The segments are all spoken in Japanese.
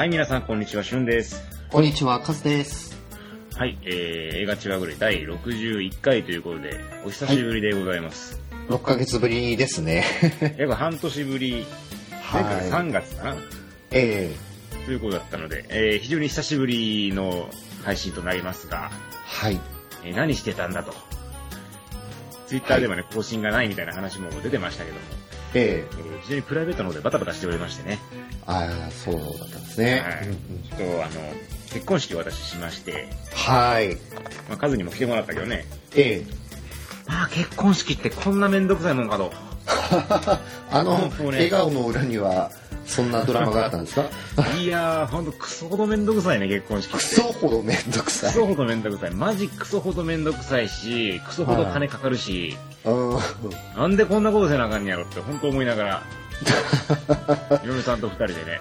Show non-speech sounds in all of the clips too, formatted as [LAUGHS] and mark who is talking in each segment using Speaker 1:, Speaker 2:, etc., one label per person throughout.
Speaker 1: はい、皆さん、こんにちは、しゅんです。
Speaker 2: こんにちは、カズです。
Speaker 1: はい、えー、映画ちわぐれ第61回ということで、お久しぶりでございます。
Speaker 2: 6ヶ月ぶりですね。[LAUGHS]
Speaker 1: 約半年ぶり、前回3月かな、
Speaker 2: え
Speaker 1: ということだったので、えー、非常に久しぶりの配信となりますが、
Speaker 2: ー、はい。
Speaker 1: えー何してたんだと。ツイッターでもね、更新がないみたいな話も出てましたけども、
Speaker 2: え
Speaker 1: え。ー非常にプライベートの方でバタバタしておりましてね、
Speaker 2: ー、ああ、そうだったんですね。
Speaker 1: はい。ちょっとあの、結婚式を私しまして、
Speaker 2: はい。
Speaker 1: まあ、カズにも来てもらったけどね、
Speaker 2: え。
Speaker 1: まあ結婚式ってこんなめんどくさいもんかと。
Speaker 2: ー、[LAUGHS] あの、
Speaker 1: ね
Speaker 2: 笑顔の裏には、そんなドラマがあったんですか？
Speaker 1: いやー、ほんとクソほどめんどくさいね、結婚式。
Speaker 2: クソほどめんどく
Speaker 1: ク
Speaker 2: さい。
Speaker 1: ソほどめんどくさい。マジクソほどめんどくさいし、クソほど金かかるし、
Speaker 2: うん。
Speaker 1: なんでこんなことせなあかんねやろって本当思いながら、嫁さんと二人でね、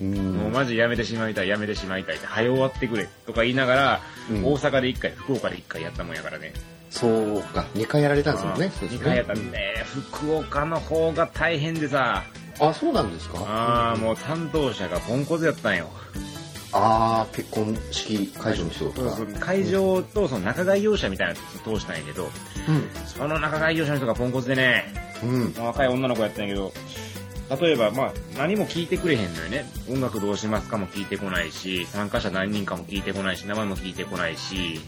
Speaker 2: うん
Speaker 1: もうマジやめてしまいたい、やめてしまいたいって、早終わってくれとか言いながら、
Speaker 2: うん
Speaker 1: 大阪で一回、福岡で一回やったもんやからね。
Speaker 2: そうか、2回やられたんですもんね。そうですね
Speaker 1: 2回やったんで、福岡の方が大変でさ、
Speaker 2: あ、そうなんですか？
Speaker 1: ああ、もう担当者がポンコツやったんよ。
Speaker 2: ああ、結婚式会場の人とか。
Speaker 1: そうそう会場とその仲買業者みたいなやつ通したんやけど、その仲買業者の人がポンコツでね、
Speaker 2: うん。うん。
Speaker 1: 若い女の子やったんやけど、例えば、まあ、何も聞いてくれへんのよね。音楽どうしますかも聞いてこないし、参加者何人かも聞いてこないし、名前も聞いてこないし、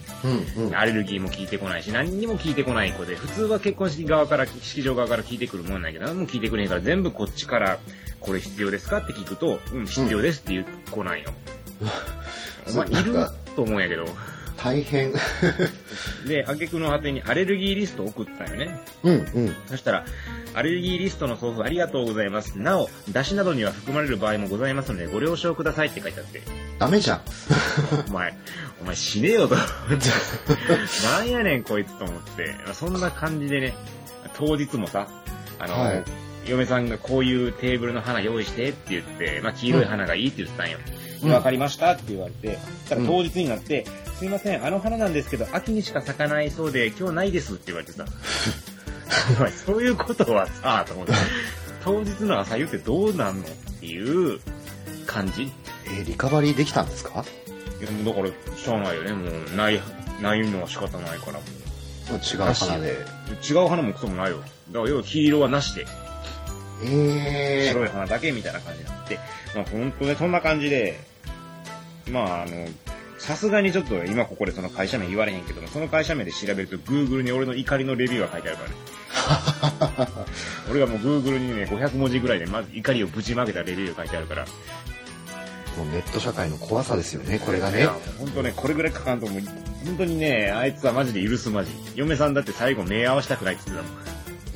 Speaker 2: うん。うん。
Speaker 1: アレルギーも聞いてこないし、何にも聞いてこない子で、普通は結婚式側から、式場側から聞いてくるもんなんやけど、何も聞いてくれへんから、全部こっちから、これ必要ですかって聞くと、うん、必要ですって言う子なんよ。お前、いる
Speaker 2: なんか
Speaker 1: と思うんやけど。
Speaker 2: 大変。[LAUGHS]
Speaker 1: で、挙句の果てにアレルギーリストを送ったよね。
Speaker 2: うん。うん。
Speaker 1: そしたら、アレルギーリストの送付ありがとうございます。なお、出汁などには含まれる場合もございますので、ご了承くださいって書いてあって。
Speaker 2: ダメじゃん。[LAUGHS]
Speaker 1: お前、お前死ねよと。なんやねんこいつと思って。そんな感じでね、当日もさ、あの、
Speaker 2: はい
Speaker 1: 嫁さんがこういうテーブルの花用意してって言って、まあ黄色い花がいいって言ってたんよ。
Speaker 2: うん
Speaker 1: わかりましたって言われて、たら当日になって、すいません、あの花なんですけど、秋にしか咲かないそうで、今日ないですって言われてさ。[LAUGHS] そういうことはさ、と思って、[LAUGHS] 当日の朝言ってどうなんのっていう感じ
Speaker 2: えーリカバリーできたんですか？
Speaker 1: いやもうだから、しゃあないよね。もう、ない、ないのは仕方ないから。
Speaker 2: 違う花で。
Speaker 1: 違う花もクソもないよ。だから、要は黄色はなしで、
Speaker 2: え
Speaker 1: 白い花だけみたいな感じになって、まあ本当ね、そんな感じで、まああの、さすがにちょっと今ここでその会社名言われへんけども、その会社名で調べると Google に俺の怒りのレビューが書いてあるからね。[LAUGHS] 俺がもう Google にね、500文字ぐらいでまず怒りをぶちまけたレビューが書いてあるから。
Speaker 2: もうネット社会の怖さですよね、これがね。
Speaker 1: 本当ね、これぐらい書かんともう、本当にね、あいつはマジで許すまじ。嫁さんだって最後目合わせたくないって言ってたもん。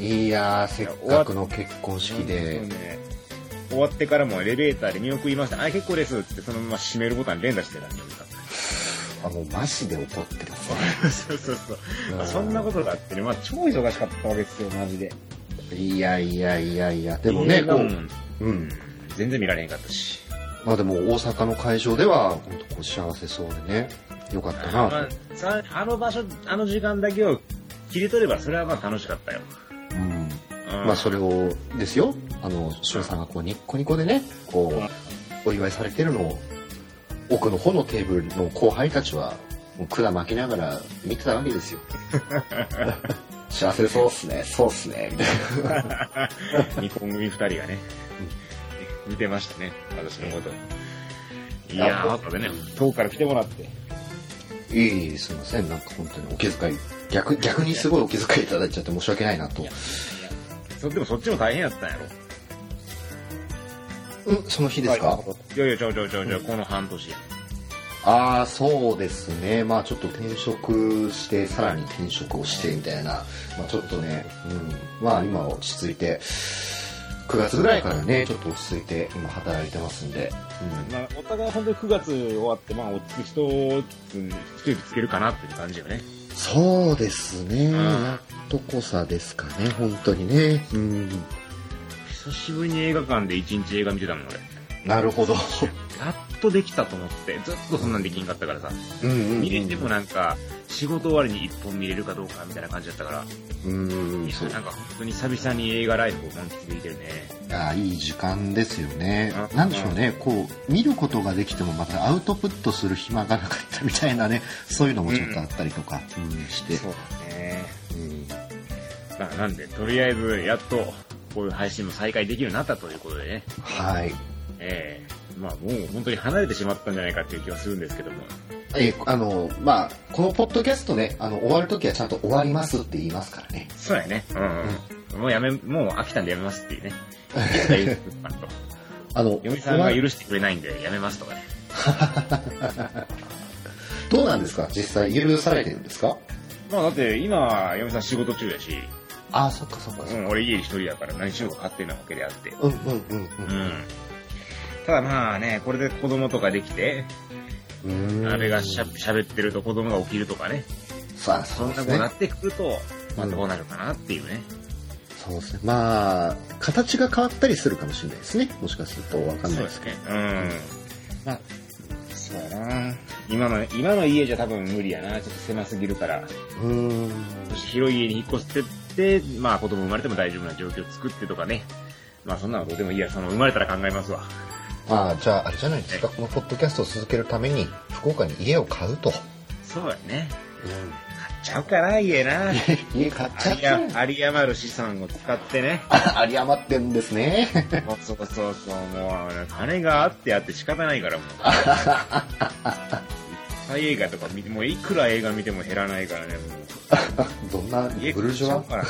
Speaker 2: いやー、せっかくの結婚式
Speaker 1: 本
Speaker 2: で
Speaker 1: 終わってからもエレベーターで見送りました。あ、結構ですってそのまま閉めるボタン連打してたん嫁さん。
Speaker 2: あ、もうマジで怒ってます
Speaker 1: そうそうそう。
Speaker 2: うん
Speaker 1: まあ、そんなことがあってね、まあ超忙しかったわけですよ、マジで。
Speaker 2: ね。いやいやいやいや、でもね、こう、う
Speaker 1: うんん。全然見られへんかったし。
Speaker 2: まあでも大阪の会場では、本当こう幸せそうでね、よかったな
Speaker 1: まあさあの場所、あの時間だけを切り取れば、それはまあ楽しかったよ。
Speaker 2: と。うん。
Speaker 1: うん
Speaker 2: まあそれをですよ、あの、翔さんがこうニッコニコでね、こう、お祝いされてるのを、奥の方のテーブルの後輩たちは、もう管巻きながら見てたわけですよ。[LAUGHS] 幸せそうっすね、そうっすね、みたいな。
Speaker 1: ニコン組二人がね、見てましたね、私のこと。い
Speaker 2: いや
Speaker 1: やー、後でね、遠くから来てもらって。
Speaker 2: いえいえ、すいません、なんか本当にお気遣い、逆、逆にすごいお気遣いいただいちゃって申し訳ないなと
Speaker 1: いや。いやそでもそっちも大変やったんやろ。
Speaker 2: うん、その日ですか、
Speaker 1: いやいや、ちゃうちゃうちちゃう、この半年や。
Speaker 2: ああ、そうですね。まあちょっと転職して、さらに転職をしてみたいな。まあちょっとね、うん。まあ今は落ち着いて、9月ぐらいからね、ちょっと落ち着いて今働いてますんで。うん。
Speaker 1: まあ、お互い本当に9月終わって、まあ、落ち着く人、一人つけるかなっていう感じよね。
Speaker 2: そうですね。
Speaker 1: ん
Speaker 2: やっとこさですかね、本当にね。うん。
Speaker 1: 久しぶりに映画館で一日映画見てたもん、俺。
Speaker 2: なるほど。
Speaker 1: やっとできたと思って、ずっとそんなんできんかったからさ、
Speaker 2: うんうん。うん
Speaker 1: 見れてもなんか、仕事終わりに一本見れるかどうかみたいな感じだったから、
Speaker 2: うんそう。
Speaker 1: なんか本当に久々に映画ライフを満喫できてるね。
Speaker 2: あいい時間ですよね。
Speaker 1: うん。
Speaker 2: なんでしょうね。こう見ることができてもまたアウトプットする暇がなかったみたいなねそういうのもちょっとあったりとか、うんして。
Speaker 1: そうだね。
Speaker 2: うん。
Speaker 1: まあなんで、とりあえず、やっと、こういう配信も再開できるようになったということでね。
Speaker 2: はい
Speaker 1: ええまあもう本当に離れてしまったんじゃないかっていう気はするんですけども。
Speaker 2: えあのまあこのポッドキャストねあの終わるときはちゃんと終わりますって言いますからね
Speaker 1: そうやね。うん、うん。もうやめ、もう飽きたんでやめますっていうね。[LAUGHS]
Speaker 2: あの
Speaker 1: 嫁さんが許してくれないんでやめますとかね。[LAUGHS]
Speaker 2: どうなんですか？実際許されてるんですか？
Speaker 1: まあだって今、嫁さん仕事中やし、
Speaker 2: ああそっかそっか
Speaker 1: うん、俺家に一人だから何しようか勝手なわけであって。
Speaker 2: うんうんうん
Speaker 1: うん。ただまあね、これで子供とかできて、
Speaker 2: うん
Speaker 1: あれがしゃ喋ってると子供が起きるとかね。
Speaker 2: さあ
Speaker 1: そ
Speaker 2: そうんですね
Speaker 1: なことになってくると、まあどうなるかなっていうね。
Speaker 2: そうですねまあ形が変わったりするかもしれないですねもしかすると分かんないですけ
Speaker 1: ね。うん。まあ、そうやな。今の、今の家じゃ多分無理やな。ちょっと狭すぎるから。
Speaker 2: どうん
Speaker 1: 広い家に引っ越して、まあ子供生まれても大丈夫な状況を作ってとかね。まあそんなのどうでもいいや。その生まれたら考えますわ。
Speaker 2: まあじゃああれじゃないですかこのポッドキャストを続けるために福岡に家を買うと、
Speaker 1: そうやね。買っちゃうかな、家な。[LAUGHS]
Speaker 2: 家買っちゃ
Speaker 1: 有
Speaker 2: って
Speaker 1: り余る資産を使ってね。
Speaker 2: あ [LAUGHS] 有り余ってんですね
Speaker 1: そうそうそうそう、もう、金があってあって仕方ないからもう。[LAUGHS] いっぱい映画とか見て、もういくら映画見ても減らないからね、[LAUGHS] もう。
Speaker 2: どんな
Speaker 1: 家
Speaker 2: ブルジョワ
Speaker 1: 買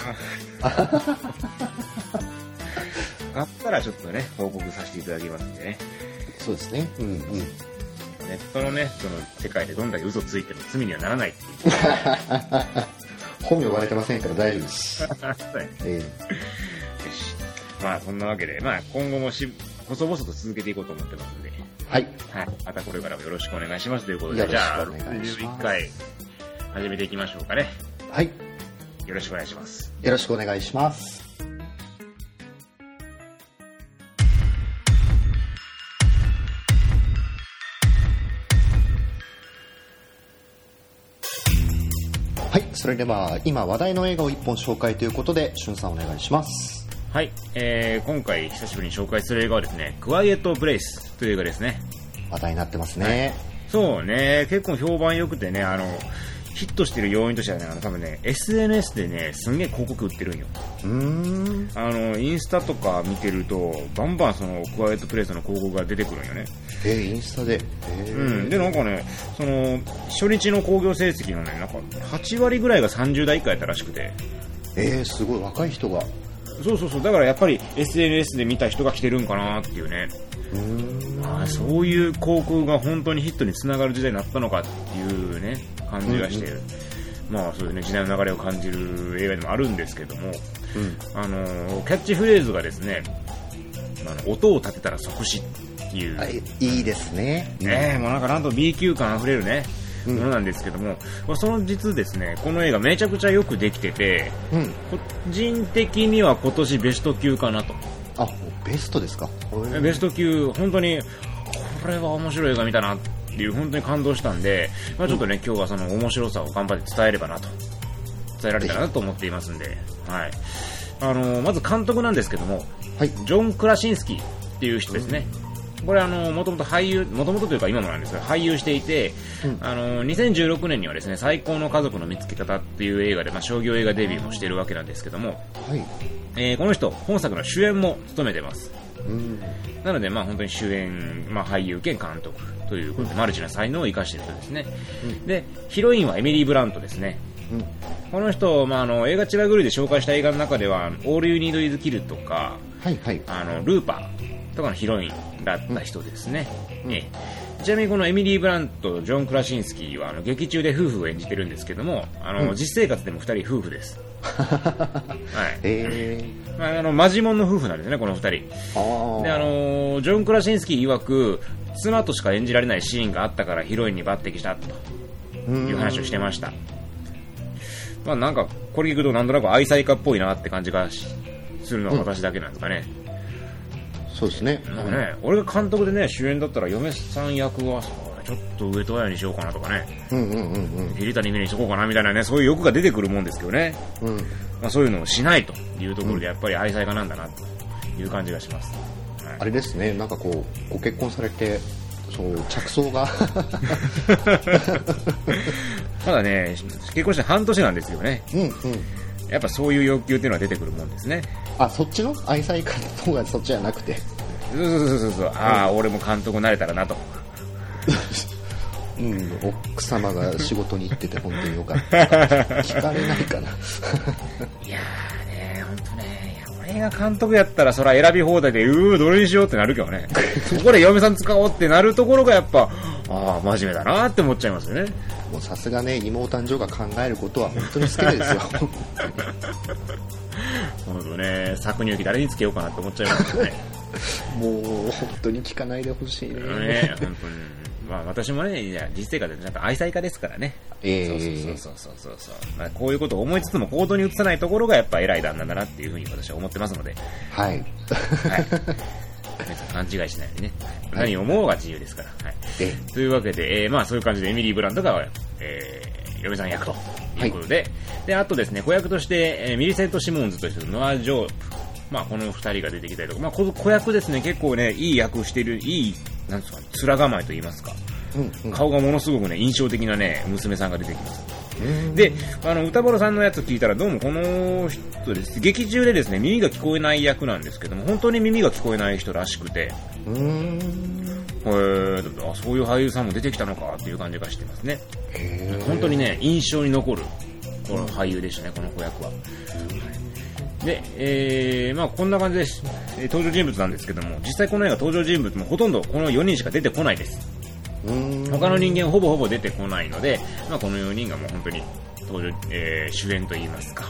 Speaker 1: ったらちょっとね、報告させていただきますんでね。
Speaker 2: そうですね。うんうん。
Speaker 1: ネットのね、その世界でどんだけ嘘ついても罪にはならないっていう。[LAUGHS]
Speaker 2: 本名バレてませんから大丈夫です、[LAUGHS] え
Speaker 1: よし。まあそんなわけで、まあ今後もし、細々と続けていこうと思ってますんで、
Speaker 2: ーはい
Speaker 1: はい。またこれからもよろしくお願いしますということで、じゃあ、
Speaker 2: お願いします
Speaker 1: 61回始めていきましょうかね。
Speaker 2: はい
Speaker 1: よろしくお願いします。
Speaker 2: よろしくお願いしますはいそれでは今話題の映画を一本紹介ということでしゅんさんお願いします
Speaker 1: はい。えー、今回久しぶりに紹介する映画はですね、クワイエット・プレイスという映画ですね。
Speaker 2: 話題になってますね、
Speaker 1: そうね、結構評判良くてね、あの、ヒットしてる要因としてはね、あの、多分ね、SNS でね、すんげえ広告売ってるんよ。
Speaker 2: うーん
Speaker 1: あの、インスタとか見てると、バンバンその、クワイエットプレイスの広告が出てくるんよね。
Speaker 2: えーインスタで、えー
Speaker 1: うん。で、なんかね、その、初日の興行成績のね、なんか、8割ぐらいが30代以下やったらしくて。
Speaker 2: えーすごい若い人が
Speaker 1: そうそうそう、だからやっぱり SNS で見た人が来てるんかなっていうね。あーそういう広告が本当にヒットにつながる時代になったのかっていうね、感じがして、まあそういうね、時代の流れを感じる映画でもあるんですけども、
Speaker 2: うん。
Speaker 1: あのーキャッチフレーズがですね、あの音を立てたら即死っていう、
Speaker 2: はいいいですね。
Speaker 1: ねえ、もうなんかなんと B 級感あふれるね、
Speaker 2: うん
Speaker 1: ものなんですけども、まあその実ですね、この映画めちゃくちゃよくできてて、
Speaker 2: うん。
Speaker 1: 個人的には今年ベスト級かなと。
Speaker 2: あベストですか？
Speaker 1: ベスト級、本当に、これは面白い映画見たなっていう、本当に感動したんで、まあちょっとね、今日はその面白さを頑張って伝えればなと、伝えられたらなと思っていますんで、はい。あの、まず監督なんですけども、
Speaker 2: はい。
Speaker 1: ジョン・クラシンスキーっていう人ですね。これあの、もともと俳優、もともとというか今もなんですが、俳優していて、
Speaker 2: うん。
Speaker 1: あの、2016年にはですね、最高の家族の見つけ方っていう映画で、まあ商業映画デビューもしてるわけなんですけども、
Speaker 2: はい。
Speaker 1: えーこの人、本作の主演も務めてます。
Speaker 2: うん。
Speaker 1: なので、まあ、本当に主演、まあ、俳優兼監督ということで、マルチな才能を生かしている人ですね。で、ヒロインはエミリー・ブラントですね。
Speaker 2: うん。
Speaker 1: この人、まあ、あの映画千葉ぐるで紹介した映画の中では、オール・ユニード・イズ・キルとか、
Speaker 2: はいはい。
Speaker 1: あのルーパーとかのヒロインだった人ですね。
Speaker 2: うん
Speaker 1: ええちなみにこのエミリー・ブラント、ジョン・クラシンスキーはあの劇中で夫婦を演じてるんですけども、あの、
Speaker 2: うん
Speaker 1: 実生活でも二人夫婦です。[LAUGHS] はい。
Speaker 2: え
Speaker 1: まあ、あの、マジモンの夫婦なんですね、この二人。
Speaker 2: ー、あ
Speaker 1: で、あのージョン・クラシンスキー曰く、妻としか演じられないシーンがあったからヒロインに抜擢したと
Speaker 2: の
Speaker 1: いう話をしてました。まあなんか、これ聞くとなんとなく愛妻家っぽいなって感じがしするのは私だけなんですかね。
Speaker 2: そうですね。
Speaker 1: なんかね、俺が監督でね、主演だったら嫁さん役は、ちょっと上戸彩にしようかなとかね、
Speaker 2: うんうんうんうん。
Speaker 1: 桐谷美玲にしとこうかなみたいなね、そういう欲が出てくるもんですけどね。
Speaker 2: うん。
Speaker 1: まあそういうのをしないというところで、やっぱり愛妻家なんだな、という感じがします。はい
Speaker 2: あれですね、なんかこう、ご結婚されて、そう、着想が、[LAUGHS]
Speaker 1: ただね、結婚して半年なんですよね。
Speaker 2: うんうん。
Speaker 1: やっぱそういう欲求っていうのは出てくるもんですね。
Speaker 2: あ、そっちの？愛妻家の方がそっちじゃなくて。
Speaker 1: そうそうそうそうああ、俺も監督になれたらなと。[LAUGHS]
Speaker 2: うん、奥様が仕事に行ってて本当によかった。[LAUGHS] 聞かれないかな。[LAUGHS]
Speaker 1: いやが監督やったらそら選び放題で、うー、どれにしようってなるけどね。[LAUGHS] そこで嫁さん使おうってなるところがやっぱ、ああ、真面目だなって思っちゃいますよね。
Speaker 2: もうさすがね、妹誕生が考えることは本当に好きですよ。
Speaker 1: ほんとね、搾乳機誰につけようかなって思っちゃいますよね。[LAUGHS]
Speaker 2: もう本当に聞かないでほしいね。
Speaker 1: ね、本当に。まあ私もね、実生活でちゃんと愛妻家ですからね。
Speaker 2: ええ
Speaker 1: そうそうそうそうそうそう。まあこういうことを思いつつも行動に移さないところがやっぱ偉い旦那だなっていうふうに私は思ってますので、
Speaker 2: はい。
Speaker 1: はい。勘違いしないようにね。何を思うが自由ですから。はい。
Speaker 2: え
Speaker 1: というわけで、えーまあそういう感じでエミリー・ブランドが、えー、嫁さん役ということで、で、あとですね、子役として、えーミリセント・シモンズとしてノア・ジョープ、まあこの二人が出てきたりとか、まあ子役ですね、結構ね、いい役してる、いい、なんですか、面構えと言いますか、
Speaker 2: うんうん。
Speaker 1: 顔がものすごくね、印象的なね、娘さんが出てきます。
Speaker 2: うん
Speaker 1: で、あの、歌丸さんのやつ聞いたら、どうもこの人です。劇中でですね、耳が聞こえない役なんですけども、本当に耳が聞こえない人らしくて、
Speaker 2: うーん。
Speaker 1: へーあそういう俳優さんも出てきたのかっていう感じがしてますね。本当にね、印象に残る、この俳優でしたね、この子役は。で、えー、まあこんな感じです。えー登場人物なんですけども、実際この映画登場人物もほとんどこの4人しか出てこないです。他の人間ほぼほぼ出てこないので、まあこの4人がもう本当に登場、えー主演といいますか、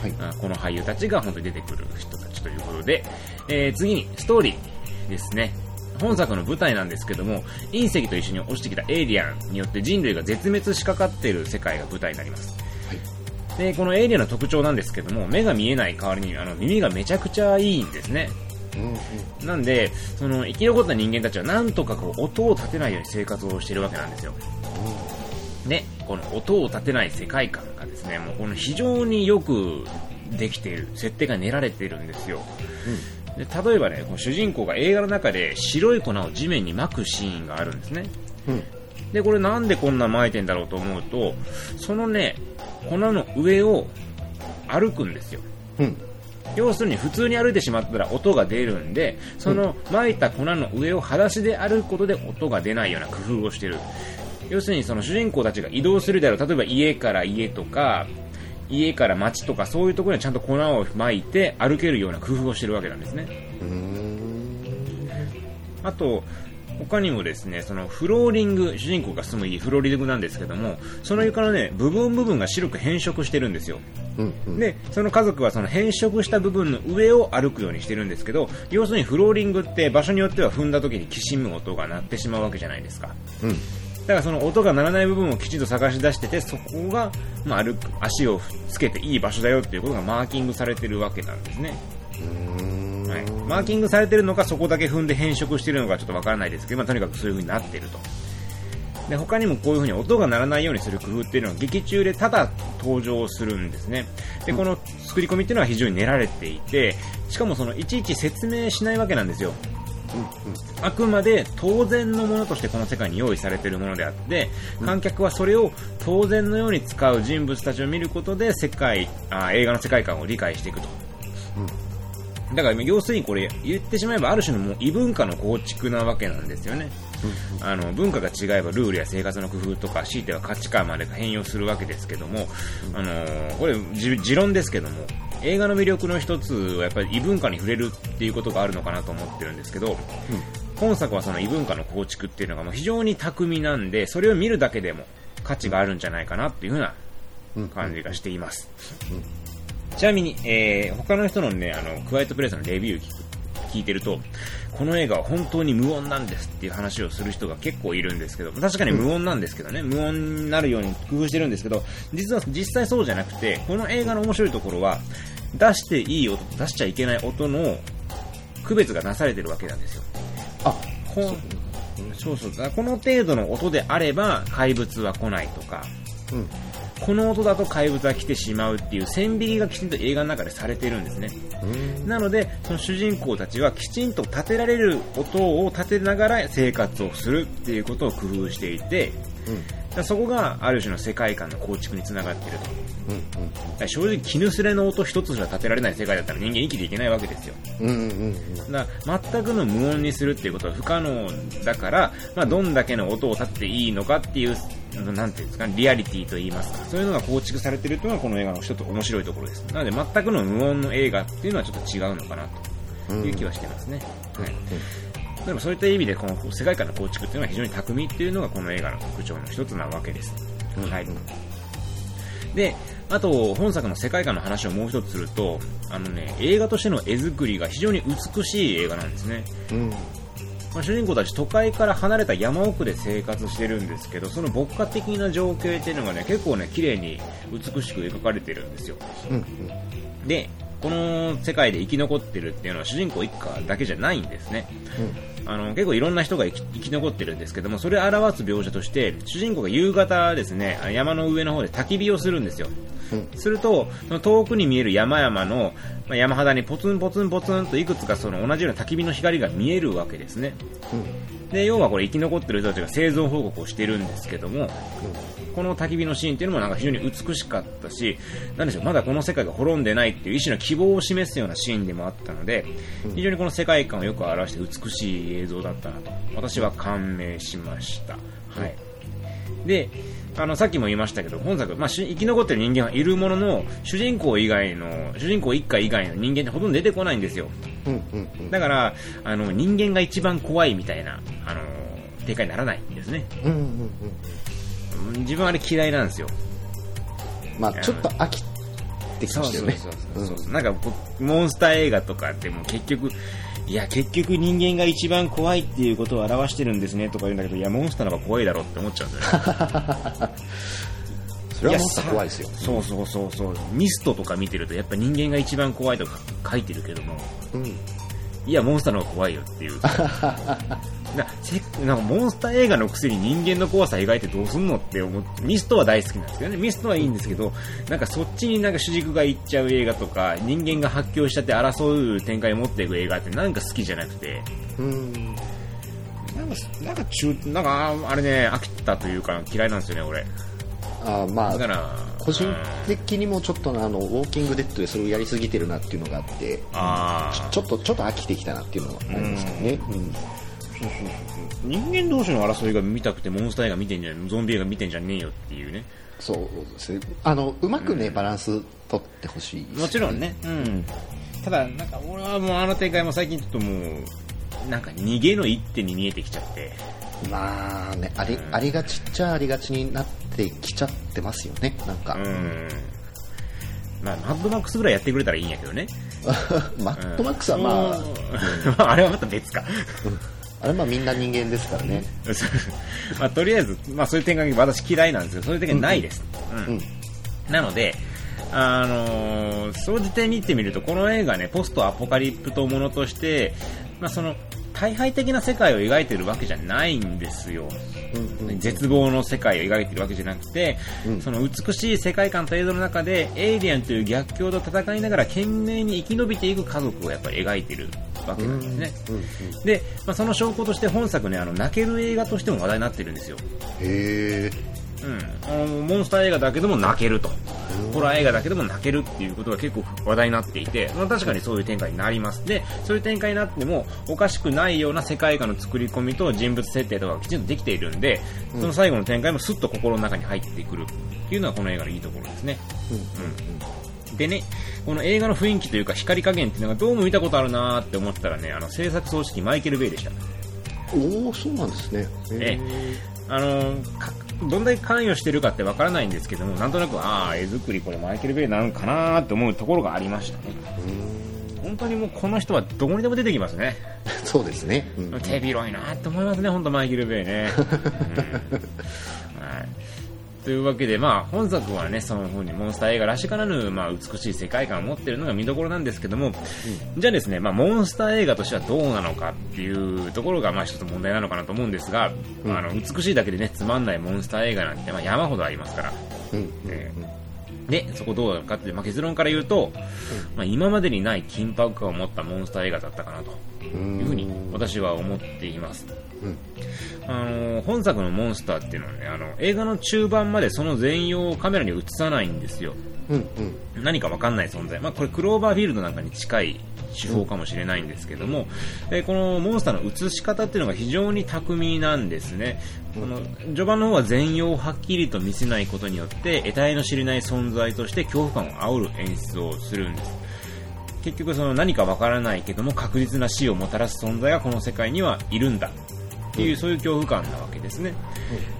Speaker 2: はい。
Speaker 1: あこの俳優たちが本当に出てくる人たちということで、えー次にストーリーですね。本作の舞台なんですけども、隕石と一緒に落ちてきたエイリアンによって人類が絶滅しかかっている世界が舞台になります。で、このエイリアンの特徴なんですけども、目が見えない代わりにあの耳がめちゃくちゃいいんですね。
Speaker 2: うんうん。
Speaker 1: なんで、その生き残った人間たちはなんとかこう音を立てないように生活をしているわけなんですよ。で、この音を立てない世界観がですね、もうこの非常によくできている、設定が練られているんですよ。で例えばね、この主人公が映画の中で白い粉を地面に撒くシーンがあるんですね。
Speaker 2: うん。
Speaker 1: で、これなんでこんな撒いてんだろうと思うと、そのね、粉の上を歩くんですよ。
Speaker 2: うん。
Speaker 1: 要するに普通に歩いてしまったら音が出るんで、その撒いた粉の上を裸足で歩くことで音が出ないような工夫をしてる。要するにその主人公たちが移動するであろう、例えば家から家とか、家から街とかそういうところにちゃんと粉を撒いて歩けるような工夫をしてるわけなんですね。あと、他にもですね、そのフローリング、主人公が住む家、フローリングなんですけども、その床のね、部分部分が白く変色してるんですよ。
Speaker 2: うんうん。
Speaker 1: で、その家族はその変色した部分の上を歩くようにしてるんですけど、要するにフローリングって場所によっては踏んだ時にきしむ音が鳴ってしまうわけじゃないですか。
Speaker 2: うん。
Speaker 1: だからその音が鳴らない部分をきちんと探し出してて、そこが、まあ、歩く、足をつけていい場所だよっていうことがマーキングされてるわけなんですね。はい。マーキングされてるのか、そこだけ踏んで変色してるのかちょっとわからないですけど、まあ、とにかくそういう風になってると。で、他にもこういう風に音が鳴らないようにする工夫っていうのは劇中でただ登場するんですね。で、この作り込みっていうのは非常に練られていて、しかもそのいちいち説明しないわけなんですよ。あくまで当然のものとしてこの世界に用意されているものであって、観客はそれを当然のように使う人物たちを見ることで世界、あ映画の世界観を理解していくと。だから要するにこれ言ってしまえばある種のもう異文化の構築なわけなんですよね。あの文化が違えばルールや生活の工夫とか強いては価値観まで変容するわけですけども、あのーこれじ持論ですけども映画の魅力の一つはやっぱり異文化に触れるっていうことがあるのかなと思ってるんですけど、今作はその異文化の構築っていうのがもう非常に巧みなんでそれを見るだけでも価値があるんじゃないかなっていうふうな
Speaker 2: うん。
Speaker 1: 感じがしています。ちなみに、えー他の人のね、あの、クワイエットプレイスのレビュー聞く聞いてると、この映画は本当に無音なんですっていう話をする人が結構いるんですけど、確かに無音なんですけどね、無音になるように工夫してるんですけど、実は実際そうじゃなくて、この映画の面白いところは、出していい音、出しちゃいけない音の区別がなされてるわけなんですよ。
Speaker 2: あ
Speaker 1: こそうそう。この程度の音であれば怪物は来ないとか、
Speaker 2: うん
Speaker 1: この音だと怪物は来てしまうっていう線引きがきちんと映画の中でされてるんですね。
Speaker 2: うん
Speaker 1: なので、その主人公たちはきちんと立てられる音を立てながら生活をするっていうことを工夫していて、だからそこがある種の世界観の構築につながっていると。
Speaker 2: うんうん
Speaker 1: 正直、絹すれの音一つしか立てられない世界だったら人間生きていけないわけですよ。
Speaker 2: うんうんうんうん
Speaker 1: だ全くの無音にするっていうことは不可能だから、まあ、どんだけの音を立てていいのかっていう、なんていうんですか、リアリティと言いますか、そういうのが構築されているというのがこの映画の一つ面白いところです。なので全くの無音の映画っていうのはちょっと違うのかなという気はしてますね。はい。でもそういった意味でこの世界観の構築っていうのは非常に巧みっていうのがこの映画の特徴の一つなわけです。
Speaker 2: うん
Speaker 1: はい。で、あと、本作の世界観の話をもう一つすると、あのね、映画としての絵作りが非常に美しい映画なんですね。
Speaker 2: うん
Speaker 1: まあ、主人公たち都会から離れた山奥で生活してるんですけど、その牧歌的な情景っていうのがね、結構ね、綺麗に美しく描かれてるんですよ。
Speaker 2: うんうん
Speaker 1: で、この世界で生き残ってるっていうのは主人公一家だけじゃないんですね。あの結構いろんな人が生き生き残ってるんですけども、それを表す描写として、主人公が夕方ですね、あ山の上の方で焚き火をするんですよ。
Speaker 2: うん
Speaker 1: すると、その遠くに見える山々の、まあ、山肌にポツンポツンポツンといくつかその同じような焚き火の光が見えるわけですね。で、要はこれ生き残ってる人たちが生存報告をしてるんですけども、この焚き火のシーンっていうのもなんか非常に美しかったし、なんでしょう、まだこの世界が滅んでないっていう一種の希望を示すようなシーンでもあったので、非常にこの世界観をよく表して美しい映像だったなと、私は感銘しました。はい。で、あの、さっきも言いましたけど、本作、まあ、し生き残ってる人間はいるものの、主人公以外の、主人公一家以外の人間ってほとんど出てこないんですよ。
Speaker 2: うんうんうん
Speaker 1: だから、あの、人間が一番怖いみたいな、あの、展開にならないんですね。
Speaker 2: うんうんうん
Speaker 1: うん自分あれ嫌いなんですよ。
Speaker 2: まあちょっと飽きてきましたよね
Speaker 1: そうそうそうそうなんかこうモンスター映画とかでも結局いや結局人間が一番怖いっていうことを表してるんですねとか言うんだけどいやモンスターの方が怖いだろって思っちゃうんだよね。[LAUGHS]
Speaker 2: それはもっと怖いですよ。
Speaker 1: そうそうそうそう。ミストとか見てるとやっぱ人間が一番怖いとか書いてるけども
Speaker 2: うん。
Speaker 1: いやモンスターの方が怖いよっていう [LAUGHS] なせなんかモンスター映画のくせに人間の怖さ描いてどうすんのって思ってミストは大好きなんですけどね。ミストはいいんですけどなんかそっちになんか主軸がいっちゃう映画とか人間が発狂しちゃって争う展開を持っていく映画ってなんか好きじゃなくて。
Speaker 2: うん。
Speaker 1: なんかなんか中なんかああれね飽きたというか嫌いなんですよね俺。
Speaker 2: あーまあ
Speaker 1: だから
Speaker 2: 個人
Speaker 1: うん
Speaker 2: 的にもちょっとあのウォーキングデッドでそれをやりすぎてるなっていうのがあって
Speaker 1: あー。
Speaker 2: ちょっとちょっと飽きてきたなっていうのはありますけどね、うん
Speaker 1: そうそうそう。人間同士の争いが見たくてモンスター映画見てんじゃんゾンビ映画見てんじゃねえよっていうね。
Speaker 2: そうですね。あのうまくね、バランス取ってほしい。ね
Speaker 1: もちろんね、うん、ただ、なんか俺はもうあの展開も最近ちょっともう、なんか逃げの一手に見えてきちゃって、
Speaker 2: まあねありありがちっちゃありがちになってきちゃってますよね。なんか、
Speaker 1: うん、まあ、マッドマックスぐらいやってくれたらいいんやけどね。[LAUGHS]
Speaker 2: マッドマックスはまあ、
Speaker 1: そうまあ、[LAUGHS] あれはまた別か。[LAUGHS]
Speaker 2: あれまあみんな人間ですからね。[LAUGHS]
Speaker 1: まあ、とりあえず、まあ、そういう展開私嫌いなんですけど、そういう展開ないです。うん
Speaker 2: うん。
Speaker 1: なので、あのー、総じて見てみると、この映画ね、ポストアポカリプトものとして、まあ、その、大敗的な世界を描いてるわけじゃないんですよ。
Speaker 2: うんうん。
Speaker 1: 絶望の世界を描いてるわけじゃなくて、
Speaker 2: うん。
Speaker 1: その美しい世界観と映像の中で、エイリアンという逆境と戦いながら懸命に生き延びていく家族をやっぱり描いてるわけなんですね。
Speaker 2: うんうん
Speaker 1: で、まあ、その証拠として本作ね、あの、泣ける映画としても話題になってるんですよ。
Speaker 2: へえ
Speaker 1: うん、モンスター映画だけでも泣けると、ホラー映画だけでも泣けるっていうことが結構話題になっていて、まあ、確かにそういう展開になります。で、そういう展開になってもおかしくないような世界観の作り込みと人物設定とかがきちんとできているんで、その最後の展開もスッと心の中に入ってくるっていうのはこの映画のいいところですね。うん。でね、この映画の雰囲気というか光加減っていうのがどうも見たことあるなーって思ったらね、あの制作総指揮マイケル・ベイでした。
Speaker 2: おおそうなんですね
Speaker 1: えあのかどんだけ関与してるかってわからないんですけども、なんとなく、ああ、絵作りこれマイケル・ベイなのかなーって思うところがありましたね。本当にもうこの人はどこにでも出てきますね。[LAUGHS]
Speaker 2: そうですね、うん
Speaker 1: 手広いなって思いますね、本当マイケル・ベイね。[LAUGHS] うんはいというわけで、まあ、本作はね、その風にモンスター映画らしからぬ、まあ、美しい世界観を持っているのが見どころなんですけども、じゃあですね、まあ、モンスター映画としてはどうなのかっていうところが、まあ、一つ問題なのかなと思うんですが、
Speaker 2: うん。
Speaker 1: あの、美しいだけでね、つまんないモンスター映画なんて、まあ、山ほどありますから。
Speaker 2: うん。
Speaker 1: えで、そこどうなのかって、まあ、結論から言うと、まあ、今までにない緊迫感を持ったモンスター映画だったかなと
Speaker 2: うん
Speaker 1: いうふうに私は思っています。
Speaker 2: うん。
Speaker 1: あの本作のモンスターっていうのはねあの映画の中盤までその全容をカメラに映さないんですよ。
Speaker 2: うんうん。
Speaker 1: 何か分かんない存在、まあ、これクローバーフィールドなんかに近い手法かもしれないんですけども、えこのモンスターの映し方っていうのが非常に巧みなんですね。この序盤の方は全容をはっきりと見せないことによって得体の知れない存在として恐怖感を煽る演出をするんです。結局その何かわからないけども確実な死をもたらす存在がこの世界にはいるんだっていう、そういう恐怖感なわけですね。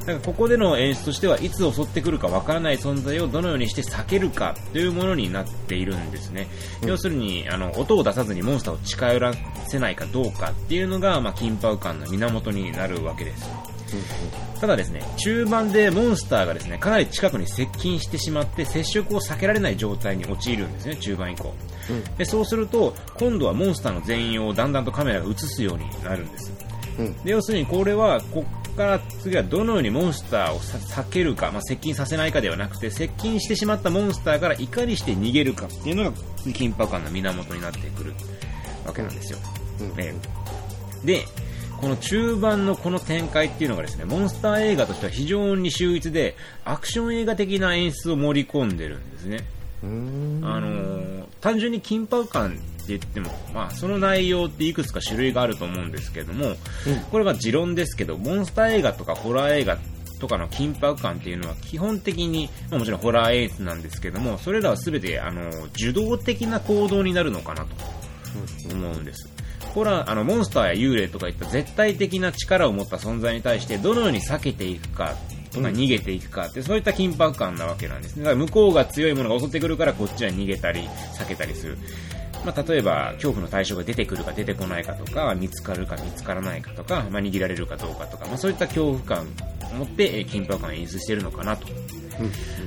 Speaker 1: だからここでの演出としてはいつ襲ってくるかわからない存在をどのようにして避けるかというものになっているんですね。要するにあの音を出さずにモンスターを近寄らせないかどうかっていうのが、まあ、緊迫感の源になるわけです。ただですね、中盤でモンスターがですね、かなり近くに接近してしまって接触を避けられない状態に陥るんですね、中盤以降。でそうすると、今度はモンスターの全容をだんだんとカメラが映すようになるんです。
Speaker 2: うん
Speaker 1: で要するにこれは、ここから次はどのようにモンスターをさ避けるか、まあ、接近させないかではなくて、接近してしまったモンスターからいかにして逃げるかっていうのが緊迫感の源になってくるわけなんですよ。
Speaker 2: うん
Speaker 1: ねで、この中盤のこの展開っていうのがですね、モンスター映画としては非常に秀逸で、アクション映画的な演出を盛り込んでるんですね。
Speaker 2: うん
Speaker 1: あのー単純に緊迫感言っても、まあ、その内容っていくつか種類があると思うんですけども、これは持論ですけど、モンスター映画とかホラー映画とかの緊迫感っていうのは基本的に、まあ、もちろんホラー演出なんですけども、それらは全て、あのー受動的な行動になるのかなと思うんです。ホラー、あの、モンスターや幽霊とかいった絶対的な力を持った存在に対してどのように避けていくかとか逃げていくかって、そういった緊迫感なわけなんですね。だから向こうが強いものが襲ってくるからこっちは逃げたり避けたりする。まあ、例えば、恐怖の対象が出てくるか出てこないかとか、見つかるか見つからないかとか、まあ、逃げられるかどうかとか、まあ、そういった恐怖感を持って、えー緊迫感を演出しているのかなと。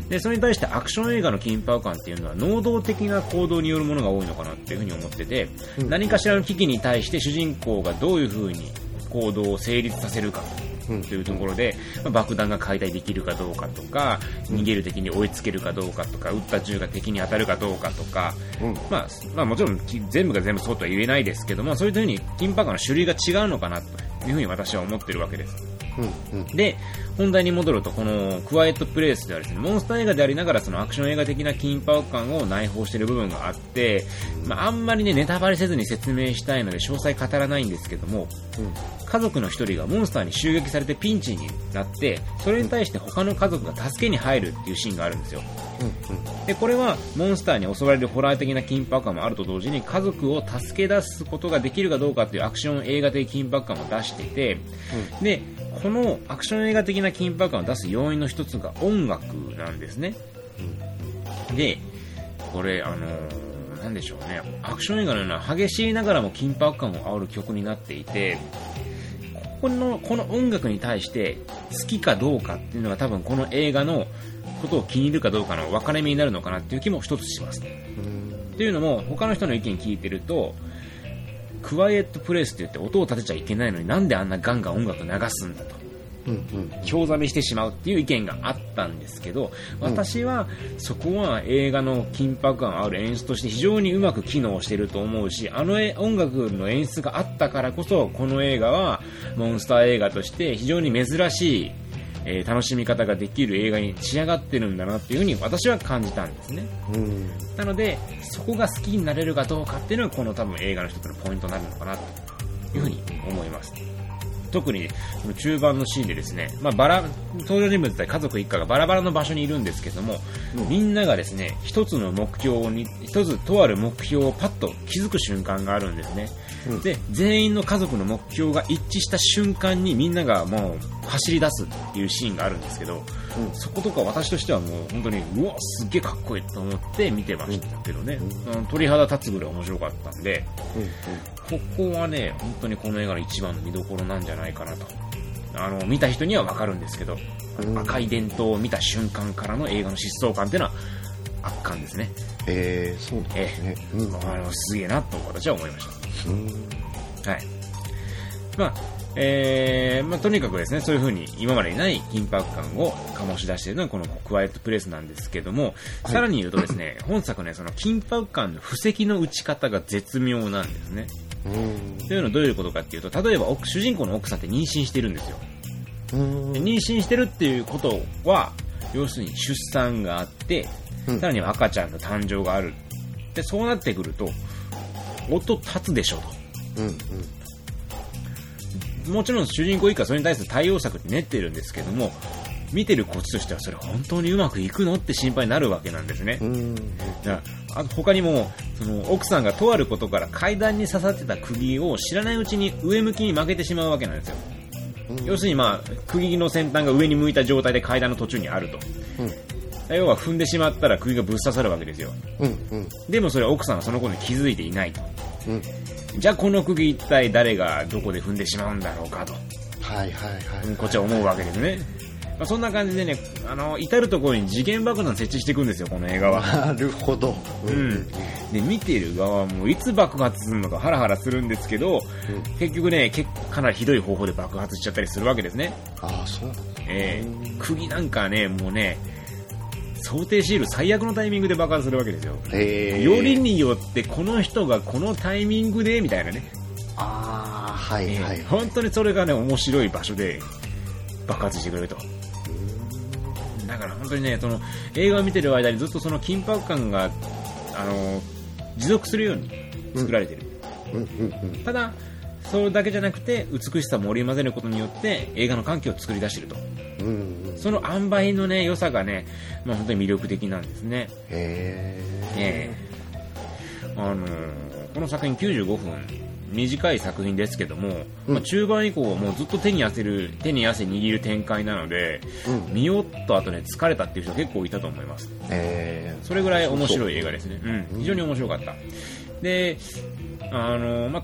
Speaker 1: で、それに対してアクション映画の緊迫感っていうのは能動的な行動によるものが多いのかなっていうふうに思ってて、何かしらの危機に対して主人公がどういうふうに行動を成立させるか。
Speaker 2: うん
Speaker 1: というところで、まあ爆弾が解体できるかどうかとか、逃げる敵に追いつけるかどうかとか、撃った銃が敵に当たるかどうかとか、
Speaker 2: うん。
Speaker 1: まあ、まあもちろん。き全部が全部そうとは言えないですけども、そういうふうに緊迫感の種類が違うのかなというふうに私は思ってるわけです。
Speaker 2: うんうん
Speaker 1: で、本題に戻ると、このクワイエットプレイスではですね、モンスター映画でありながらそのアクション映画的な緊迫感を内包している部分があって、まあ、あんまりね、ネタバレせずに説明したいので詳細語らないんですけども、家族の一人がモンスターに襲撃されてピンチになって、それに対して他の家族が助けに入るっていうシーンがあるんですよ。で、これはモンスターに襲われるホラー的な緊迫感もあると同時に家族を助け出すことができるかどうかっていうアクション映画的緊迫感を出していて、で、このアクション映画的な緊迫感を出す要因の一つが音楽なんですね。で、これ、あのーなんでしょうね、アクション映画のような激しいながらも緊迫感を煽る曲になっていて、ここの、この音楽に対して好きかどうかっていうのが多分この映画のことを気に入るかどうかの分かれ目になるのかなっていう気も一つします。っていうのも、他の人の意見聞いてると、クワイエットプレイスって言って音を立てちゃいけないのになんであんなガンガン音楽流すんだと。興ざめしてしまうっていう意見があったんですけど私はそこは映画の緊迫感ある演出として非常にうまく機能してると思うしあの絵音楽の演出があったからこそこの映画はモンスター映画として非常に珍しい、えー楽しみ方ができる映画に仕上がってるんだなっていうふうに私は感じたんですね。
Speaker 2: うん。
Speaker 1: なのでそこが好きになれるかどうかっていうのがこの多分映画の一つのポイントになるのかなというふうに思います特にこの中盤のシーンでですね、まあ、バラ登場人物対家族一家がバラバラの場所にいるんですけども、みんながですね一つの目標に一つとある目標をパッと気づく瞬間があるんですね、
Speaker 2: うん。
Speaker 1: で全員の家族の目標が一致した瞬間にみんながもう走り出すっていうシーンがあるんですけど、そことか私としてはもう本当にうわすっげえかっこいいと思って見てましたけどね、うん。鳥肌立つぐらい面白かったんで、ここはね、本当にこの映画の一番の見どころなんじゃないかなとあの、見た人にはわかるんですけど、
Speaker 2: うん
Speaker 1: 赤い伝統を見た瞬間からの映画の疾走感っていうのは圧巻ですね。
Speaker 2: えー、そうなんですね。うん
Speaker 1: あの、すげえなと私は思いまし
Speaker 2: うん
Speaker 1: た。はい。まあ、えー、まあ、とにかくですね、そういう風に今までにない緊迫感を醸し出しているのがこのクワイエットプレスなんですけども、
Speaker 2: はい
Speaker 1: さらに言うとですね、本作ね、その緊迫感の布石の打ち方が絶妙なんですね。
Speaker 2: うん
Speaker 1: というのはどういうことかっていうと、例えば奥主人公の奥さんって妊娠してるんですよ。妊娠してるっていうことは、要するに出産があって、
Speaker 2: うん
Speaker 1: さらには赤ちゃんの誕生がある。で、そうなってくると、音立つでしょと。
Speaker 2: うんうん
Speaker 1: もちろん主人公以下それに対する対応策って練ってるんですけども、見てるこっちとしてはそれ本当にうまくいくのって心配になるわけなんですね。
Speaker 2: うん
Speaker 1: だからあと他にも、その奥さんがとあることから階段に刺さってた釘を知らないうちに上向きに曲げてしまうわけなんですよ。
Speaker 2: うん
Speaker 1: 要するにまあ、釘の先端が上に向いた状態で階段の途中にあると。
Speaker 2: うん
Speaker 1: 要は踏んでしまったら釘がぶっ刺さるわけですよ。
Speaker 2: うんうん
Speaker 1: でもそれは奥さんはそのことに気づいていないと。
Speaker 2: うん
Speaker 1: じゃあこの釘一体誰がどこで踏んでしまうんだろうかと。
Speaker 2: はいはいはい
Speaker 1: うんこっちは思うわけですね。まあ、そんな感じでね、あの、至るところに次元爆弾設置していくんですよ、この映画は。
Speaker 2: なるほど。
Speaker 1: うん。で、見ている側はもういつ爆発するのかハラハラするんですけど、結局ね、けかなりひどい方法で爆発しちゃったりするわけですね。
Speaker 2: ああそうなんだ。
Speaker 1: えー、釘なんかね、もうね、想定シール最悪のタイミングで爆発するわけですよ。
Speaker 2: え。ー、
Speaker 1: よりによってこの人がこのタイミングでみたいなね、
Speaker 2: ああはい
Speaker 1: えー
Speaker 2: はい。
Speaker 1: 本当にそれがね面白い場所で爆発してくれるとだから本当にねその映画を見てる間にずっとその緊迫感があの持続するように作られてる、
Speaker 2: うんうんうん。
Speaker 1: ただそれだけじゃなくて美しさも織り交ぜることによって映画の環境を作り出していると。
Speaker 2: うんうん。
Speaker 1: その塩梅のね良さがね、まあ、本当に魅力的なんですね。
Speaker 2: へ
Speaker 1: ええ。あのーこの作品95分短い作品ですけども、
Speaker 2: うん。
Speaker 1: まあ、中盤以降はもうずっと手に汗る手に汗握る展開なので
Speaker 2: うん。
Speaker 1: 見終わった後ね疲れたっていう人結構いたと思います。
Speaker 2: えー、
Speaker 1: それぐらい面白い映画
Speaker 2: で
Speaker 1: ですね。うん、非常に面白かった。であのーまあ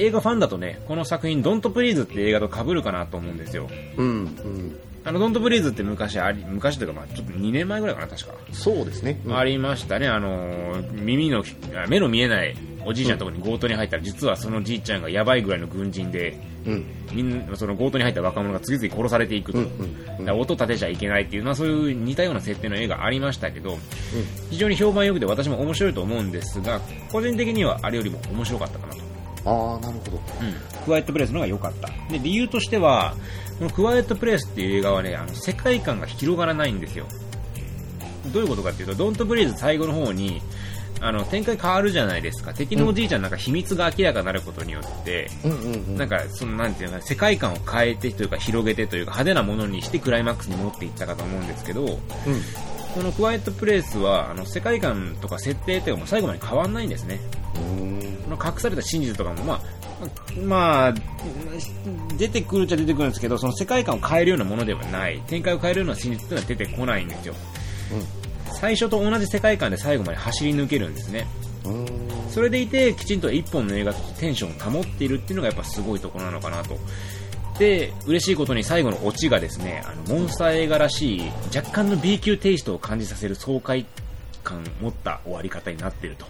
Speaker 1: 映画ファンだとねこの作品「ドントプリーズって映画と被るかなと思うんですよ。
Speaker 2: うんうん
Speaker 1: あのドントプリーズって昔あり昔というかまあちょっと2年前ぐらいかな確か。
Speaker 2: そうですね、うん。
Speaker 1: ありましたね、あのー耳のあ目の見えないおじいちゃんのところに強盗に入ったら、実はそのじいちゃんがやばいぐらいの軍人で、
Speaker 2: うん。
Speaker 1: みんなその強盗に入った若者が次々殺されていくと、
Speaker 2: うんうん
Speaker 1: 音立てちゃいけないっていう、まあ、そういう似たような設定の映画ありましたけど、非常に評判良くて私も面白いと思うんですが、個人的にはあれよりも面白かったかなと。
Speaker 2: ああなるほど。
Speaker 1: うん、クワイエットプレイスの方が良かった。で、理由としては、このクワイエットプレイスっていう映画はね、あの世界観が広がらないんですよ。どういうことかっていうと、ドントブレイズ最後の方に、あの、展開変わるじゃないですか。敵のおじいちゃんなんか秘密が明らかになることによって、なんか、その、なんていうのかな、世界観を変えてというか、広げてというか、派手なものにしてクライマックスに持っていったかと思うんですけど、
Speaker 2: うん
Speaker 1: このクワイエットプレイスは、あの、世界観とか設定というか、もう最後まで変わんないんですね。
Speaker 2: うん
Speaker 1: この隠された真実とかも、まあ、まあ、出てくるっちゃ出てくるんですけど、その世界観を変えるようなものではない。展開を変えるような真実っていうのは出てこないんですよ。最初と同じ世界観で最後まで走り抜けるんですね。
Speaker 2: うん
Speaker 1: それでいて、きちんと一本の映画としてテンションを保っているっていうのがやっぱすごいところなのかなと。で、嬉しいことに最後のオチがですね、あの、モンスター映画らしい、若干の B 級テイストを感じさせる爽快感を持った終わり方になっていると。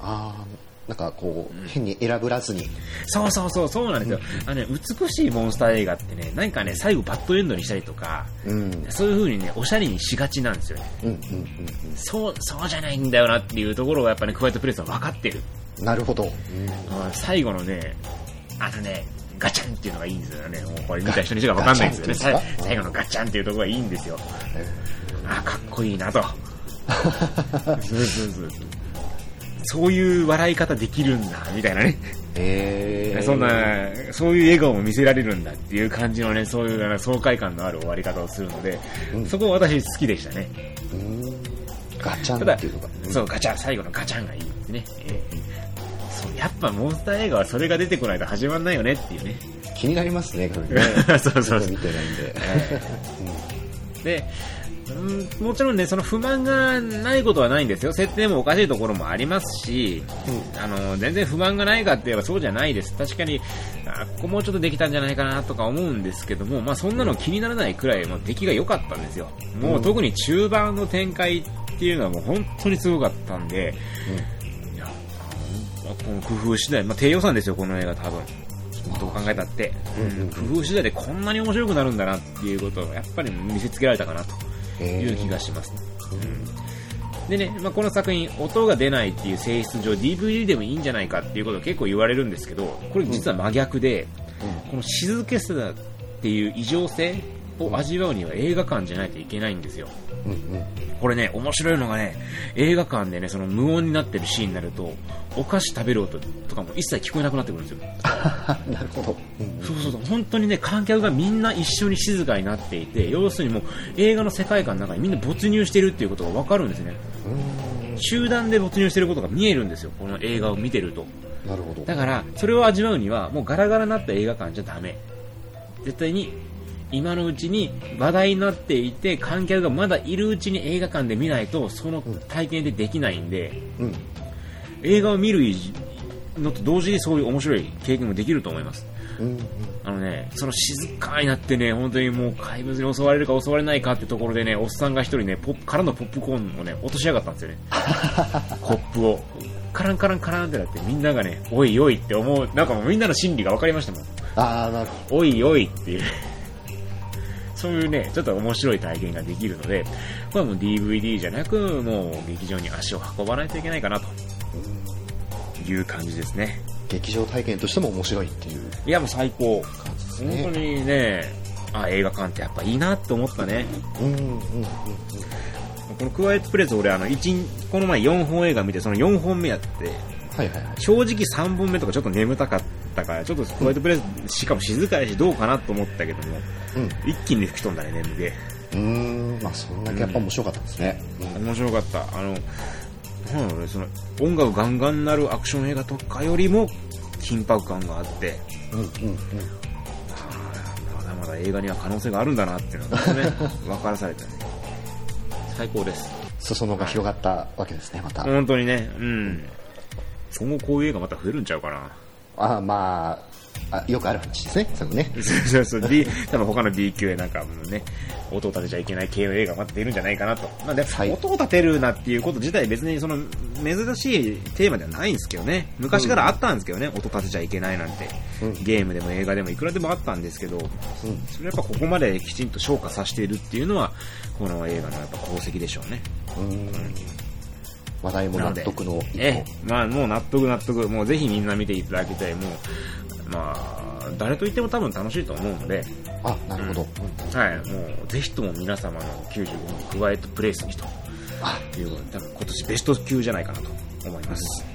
Speaker 2: ああなんかこう、変に選ぶらずに
Speaker 1: そうそうそう、そうなんですよ。あのね、美しいモンスター映画ってね、何かね、最後バッドエンドにしたりとか、
Speaker 2: うん
Speaker 1: そういう風にね、おしゃれにしがちなんですよね。
Speaker 2: うんうん
Speaker 1: そう、そうじゃないんだよなっていうところがやっぱね、クワイトプレイスは分かってる。
Speaker 2: うんなるほど、
Speaker 1: うん最後のね、あのね、ガチャンっていうのがいいんですよね。もうこれ見た人にしか分かんないんですよね。最後のガチャンっていうところがいいんですよ。あ、かっこいいなと。[LAUGHS] そうそうそうそう。いう笑い方できるんだ、みたいなね。
Speaker 2: へえ
Speaker 1: そんな、そういう笑顔も見せられるんだっていう感じのね、そういう爽快感のある終わり方をするので、
Speaker 2: うん
Speaker 1: そこ私好きでしたね。
Speaker 2: うんガチャンっていうのが、
Speaker 1: そう、ガチャン、最後のガチャンがいいってね。えーそう、やっぱモンスター映画はそれが出てこないと始まんないよねっていうね。
Speaker 2: 気になりますねこれね [LAUGHS]
Speaker 1: そうそうそう
Speaker 2: 見てないんで、
Speaker 1: で、うんもちろんね、その不満がないことはないんですよ。設定もおかしいところもありますし、あの、全然不満がないかって言えばそうじゃないです。確かに、あ、ここもうちょっとできたんじゃないかなとか思うんですけども、まあそんなの気にならないくらい、もう出来が良かったんですよ。もう特に中盤の展開っていうのはもう本当にすごかったんで、いや、この工夫次第、まあ低予算ですよ、この映画多分。どう考えたって、
Speaker 2: うんうん
Speaker 1: 工夫次第でこんなに面白くなるんだなっていうことをやっぱり見せつけられたかなという気がします、うんでね、まあ、この作品音が出ないっていう性質上 DVD でもいいんじゃないかっていうことを結構言われるんですけどこれ実は真逆で、この静けさっていう異常性を味わうには映画館じゃないといけないんですよ。
Speaker 2: うんうん
Speaker 1: これね、面白いのがね、映画館でね、その無音になってるシーンになると、お菓子食べる音とかも一切聞こえなくなってくるんですよ。[LAUGHS]
Speaker 2: なるほど。うん
Speaker 1: そうそうそう、本当にね、観客がみんな一緒に静かになっていて、要するにもう映画の世界観の中にみんな没入してるっていうことがわかるんですね。集団で没入してることが見えるんですよ、この映画を見てると。
Speaker 2: なるほど。
Speaker 1: だから、それを味わうには、もうガラガラになった映画館じゃダメ。絶対に、今のうちに話題になっていて、観客がまだいるうちに映画館で見ないと、その体験でできないんで、
Speaker 2: うん。
Speaker 1: 映画を見るのと同時にそういう面白い経験もできると思います。
Speaker 2: うん。
Speaker 1: あのね、その静かになってね、本当にもう怪物に襲われるか襲われないかってところでね、おっさんが一人ね、ポップ、空のポップコーンをね、落としやがったんですよね。[LAUGHS] コップを。カランカランカランってなってみんながね、おいおいって思う、なんかもうみんなの心理が分かりましたもん。
Speaker 2: ああ、なるほ
Speaker 1: おいおいっていう。そういうね、ちょっと面白い体験ができるので、これはもう DVD じゃなく、もう劇場に足を運ばないといけないかなという感じですね。
Speaker 2: ど。劇場体験としても面白いっていう
Speaker 1: いやもう最高。
Speaker 2: 感じです
Speaker 1: 本当
Speaker 2: ね。
Speaker 1: にね、あ、映画館ってやっぱいいなって思ったね。
Speaker 2: うんうんうん
Speaker 1: このクワイエットプレイス俺あの1、この前4本映画見てその4本目やって、
Speaker 2: はいはいはい。
Speaker 1: 正直3本目とかちょっと眠たかったから、ちょっとクワイトプレイスしかも静かやしどうかなと思ったけども、
Speaker 2: うん。
Speaker 1: 一気に吹き飛んだね、眠気。
Speaker 2: うーん、まあそんだけやっぱ面白かったですね。
Speaker 1: 面白かった。あの、なんだろうね、その音楽ガンガンなるアクション映画とかよりも緊迫感があって、
Speaker 2: うんうんうん。
Speaker 1: まだまだ映画には可能性があるんだなっていうのがね、[LAUGHS] 分からされたね。最高です。
Speaker 2: 裾野が広がったわけですね、また。
Speaker 1: 本当にね、うん。今後こういう映画また増えるんちゃうかな。
Speaker 2: あまああ、よくある話ですね、そのね。[LAUGHS]
Speaker 1: そうそう、D、多分他の B 級へなんかもうね、音を立てちゃいけない系の映画また出るんじゃないかなと。まあで、
Speaker 2: はい
Speaker 1: 音を立てるなっていうこと自体別にその珍しいテーマではないんですけどね。昔からあったんですけどね、音立てちゃいけないなんて。
Speaker 2: うん
Speaker 1: ゲームでも映画でもいくらでもあったんですけど、
Speaker 2: うん。
Speaker 1: それやっぱここまできちんと昇華させているっていうのは、この映画のやっぱ功績でしょうね。
Speaker 2: うん話題も納得の一
Speaker 1: ええ、まあもう納得納得。もうぜひみんな見ていただきたい。もう、まあ、誰と言っても多分楽しいと思うので、
Speaker 2: 歩。あ、なるほど。うん
Speaker 1: はい、もうぜひとも皆様の95のクワイエットプレイスにと
Speaker 2: あ、
Speaker 1: いうことで、多分今年ベスト級じゃないかなと思います。